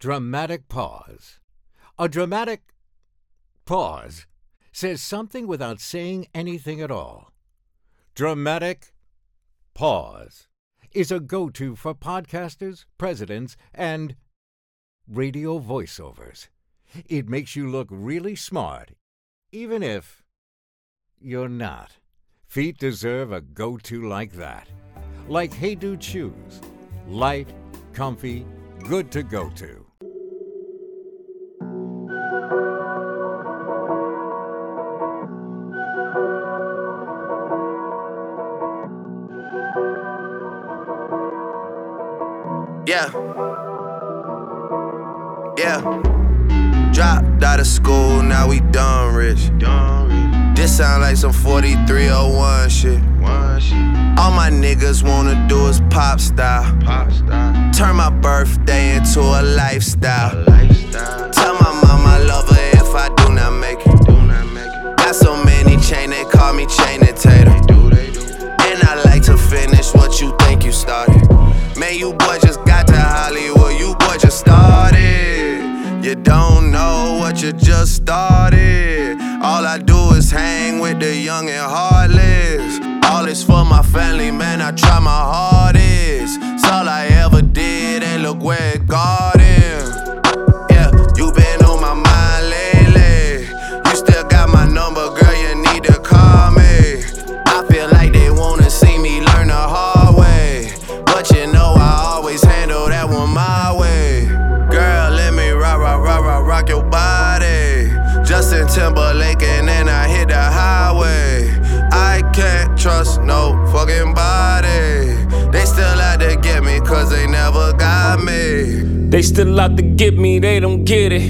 Dramatic pause. A dramatic pause says something without saying anything at all. Dramatic pause is a go to for podcasters, presidents, and radio voiceovers. It makes you look really smart, even if you're not. Feet deserve a go to like that. Like Hey Dude Shoes. Light, comfy, good to go to. Yeah. Yeah. Dropped out of school, now we done rich. This sound like some 4301 shit. All my niggas wanna do is pop style pop style. Turn my birthday into a lifestyle. You don't know what you just started. All I do is hang with the young and heartless. All is for my family, man, I try my hardest. Timberlake, and then I hit the highway. I can't trust no fucking body. They still out to get me, cause they never got me. They still out to get me, they don't get it.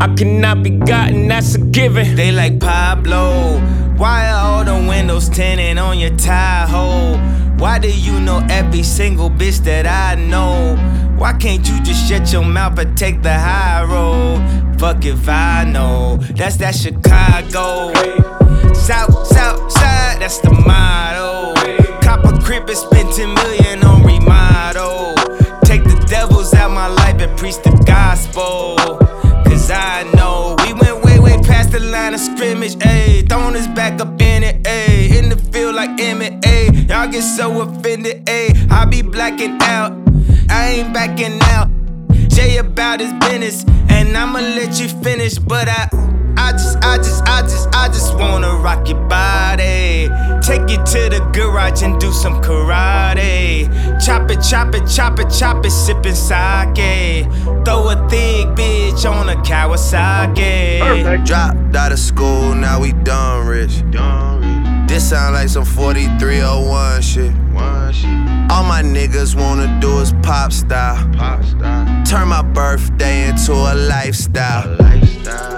I cannot be gotten, that's a given. They like Pablo. Why are all the windows tinted on your Tahoe? Why do you know every single bitch that I know? Why can't you just shut your mouth and take the high road? Fuck if I know. That's that Chicago. South, south side, that's the motto. Cop a crib and spend 10 million on remodel. Take the devils out my life and preach the gospel. Cause I know we went way, way past the line of scrimmage, ayy. Throwing us back up in it, ayy. In the field like ayy. Y'all get so offended, ayy. I be blacking out, I ain't backing out. Jay about his business, and I'ma let you finish, but I. I just, I just, I just, I just wanna rock your body. Take you to the garage and do some karate. Chop it, chop it, chop it, chop it, sippin' sake. Throw a thick bitch on a Kawasaki. Perfect. Dropped out of school, now we done rich. This sound like some 4301 shit. All my niggas wanna do is pop style. pop style. Turn my birthday into a lifestyle.